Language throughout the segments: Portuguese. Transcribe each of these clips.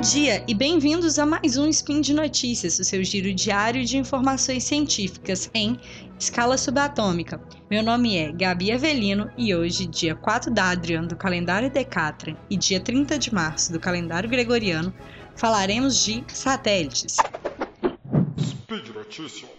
Bom dia e bem-vindos a mais um Spin de Notícias, o seu giro diário de informações científicas em escala subatômica. Meu nome é Gabi Avelino e hoje, dia 4 da Adriano do calendário Decatran e dia 30 de março do calendário Gregoriano, falaremos de satélites. Speed Notícias.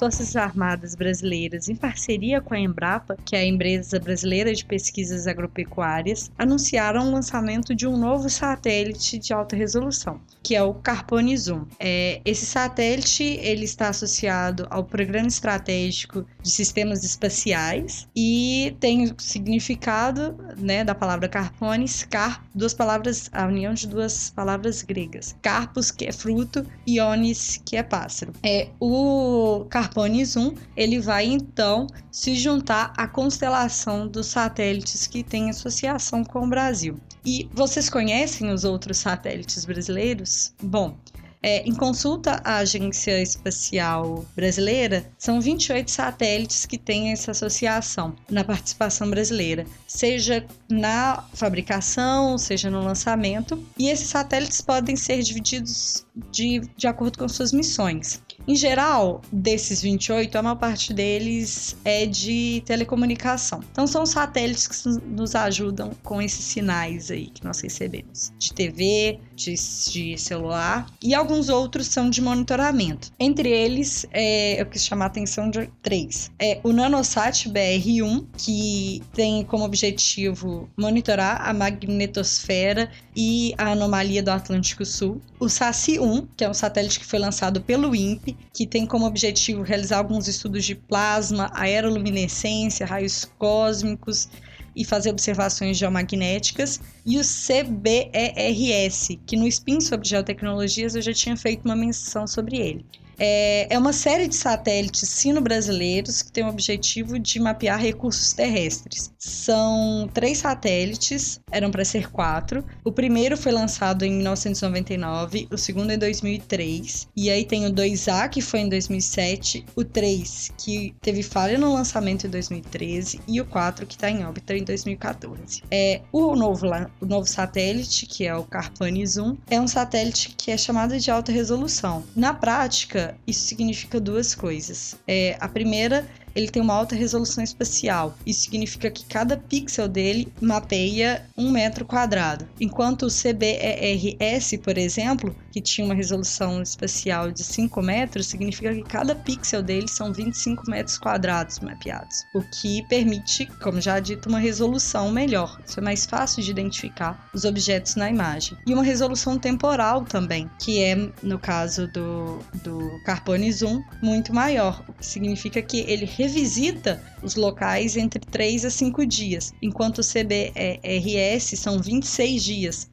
Forças Armadas Brasileiras, em parceria com a Embrapa, que é a empresa brasileira de pesquisas agropecuárias, anunciaram o lançamento de um novo satélite de alta resolução, que é o Carpone Zoom. É, esse satélite ele está associado ao Programa Estratégico de Sistemas Espaciais e tem o significado né, da palavra Carpones, car, duas palavras, a união de duas palavras gregas. Carpus, que é fruto, e Onis, que é pássaro. É, o Carpones 1, ele vai então se juntar à constelação dos satélites que tem associação com o Brasil. E vocês conhecem os outros satélites brasileiros? Bom, é, em consulta à Agência Espacial Brasileira, são 28 satélites que têm essa associação na participação brasileira, seja na fabricação, seja no lançamento, e esses satélites podem ser divididos de, de acordo com suas missões. Em geral, desses 28, a maior parte deles é de telecomunicação. Então, são satélites que nos ajudam com esses sinais aí que nós recebemos de TV, de, de celular, e alguns outros são de monitoramento. Entre eles, é, eu quis chamar a atenção de três. É o Nanosat BR-1, que tem como objetivo monitorar a magnetosfera e a anomalia do Atlântico Sul. O SACI-1, que é um satélite que foi lançado pelo INPE, que tem como objetivo realizar alguns estudos de plasma, aeroluminescência, raios cósmicos e fazer observações geomagnéticas, e o CBERS, que no Spin sobre Geotecnologias eu já tinha feito uma menção sobre ele. É, é uma série de satélites sino-brasileiros que tem o objetivo de mapear recursos terrestres. São três satélites, eram para ser quatro. O primeiro foi lançado em 1999, o segundo em 2003, e aí tem o 2A, que foi em 2007, o 3, que teve falha no lançamento em 2013, e o 4, que está em órbita em 2014. É, o, novo, o novo satélite, que é o Carpani Zoom, é um satélite que é chamado de alta resolução. Na prática, isso significa duas coisas. É, a primeira ele tem uma alta resolução espacial. Isso significa que cada pixel dele mapeia um metro quadrado. Enquanto o CBERS, por exemplo, que tinha uma resolução espacial de 5 metros, significa que cada pixel dele são 25 metros quadrados mapeados, o que permite, como já dito, uma resolução melhor. Isso é mais fácil de identificar os objetos na imagem. E uma resolução temporal também, que é, no caso do, do Carpone Zoom, muito maior, o que significa que ele revisita os locais entre 3 a 5 dias, enquanto o CBRS são 26 dias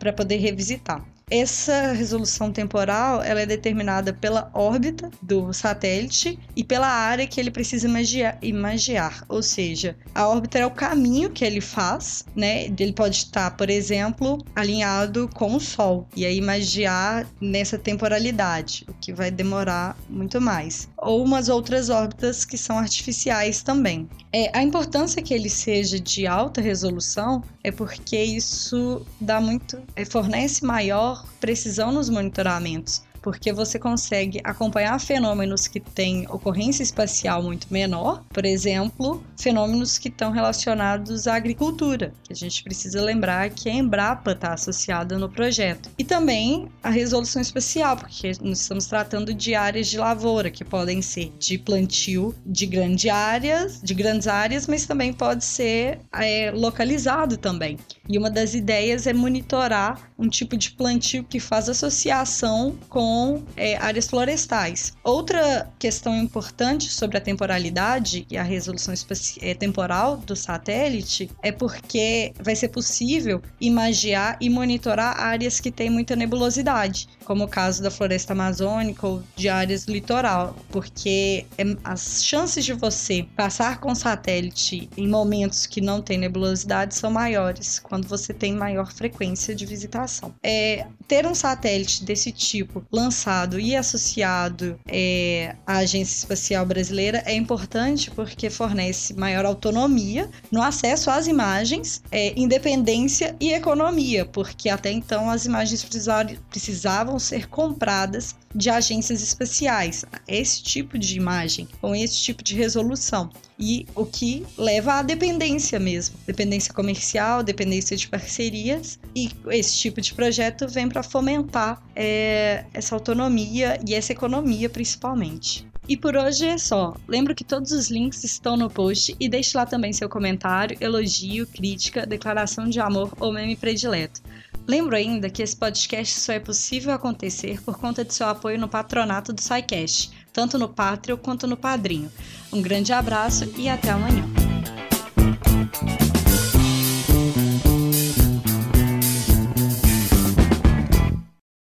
para poder revisitar. Essa resolução temporal ela é determinada pela órbita do satélite e pela área que ele precisa imagiar, imagiar. ou seja, a órbita é o caminho que ele faz, né? Ele pode estar, por exemplo, alinhado com o Sol e aí imagiar nessa temporalidade, o que vai demorar muito mais. Ou umas outras órbitas que são artificiais também. É, a importância que ele seja de alta resolução é porque isso dá muito, é, fornece maior precisão nos monitoramentos porque você consegue acompanhar fenômenos que têm ocorrência espacial muito menor, por exemplo, fenômenos que estão relacionados à agricultura, que a gente precisa lembrar que a Embrapa está associada no projeto. E também a resolução espacial, porque nós estamos tratando de áreas de lavoura, que podem ser de plantio de grandes áreas, de grandes áreas, mas também pode ser é, localizado também. E uma das ideias é monitorar um tipo de plantio que faz associação com é, áreas florestais. Outra questão importante sobre a temporalidade e a resolução é, temporal do satélite é porque vai ser possível imagiar e monitorar áreas que têm muita nebulosidade, como o caso da floresta amazônica ou de áreas litoral, porque é, as chances de você passar com satélite em momentos que não tem nebulosidade são maiores quando você tem maior frequência de visitação. É, ter um satélite desse tipo lançado e associado é, à Agência Espacial Brasileira é importante porque fornece maior autonomia no acesso às imagens, é, independência e economia, porque até então as imagens precisavam ser compradas de agências espaciais, esse tipo de imagem, com esse tipo de resolução. E o que leva à dependência mesmo, dependência comercial, dependência de parcerias, e esse tipo de projeto vem para fomentar é, essa autonomia e essa economia principalmente. E por hoje é só. Lembro que todos os links estão no post e deixe lá também seu comentário, elogio, crítica, declaração de amor ou meme predileto. Lembro ainda que esse podcast só é possível acontecer por conta de seu apoio no patronato do SciCast, tanto no Patreon quanto no Padrinho. Um grande abraço e até amanhã.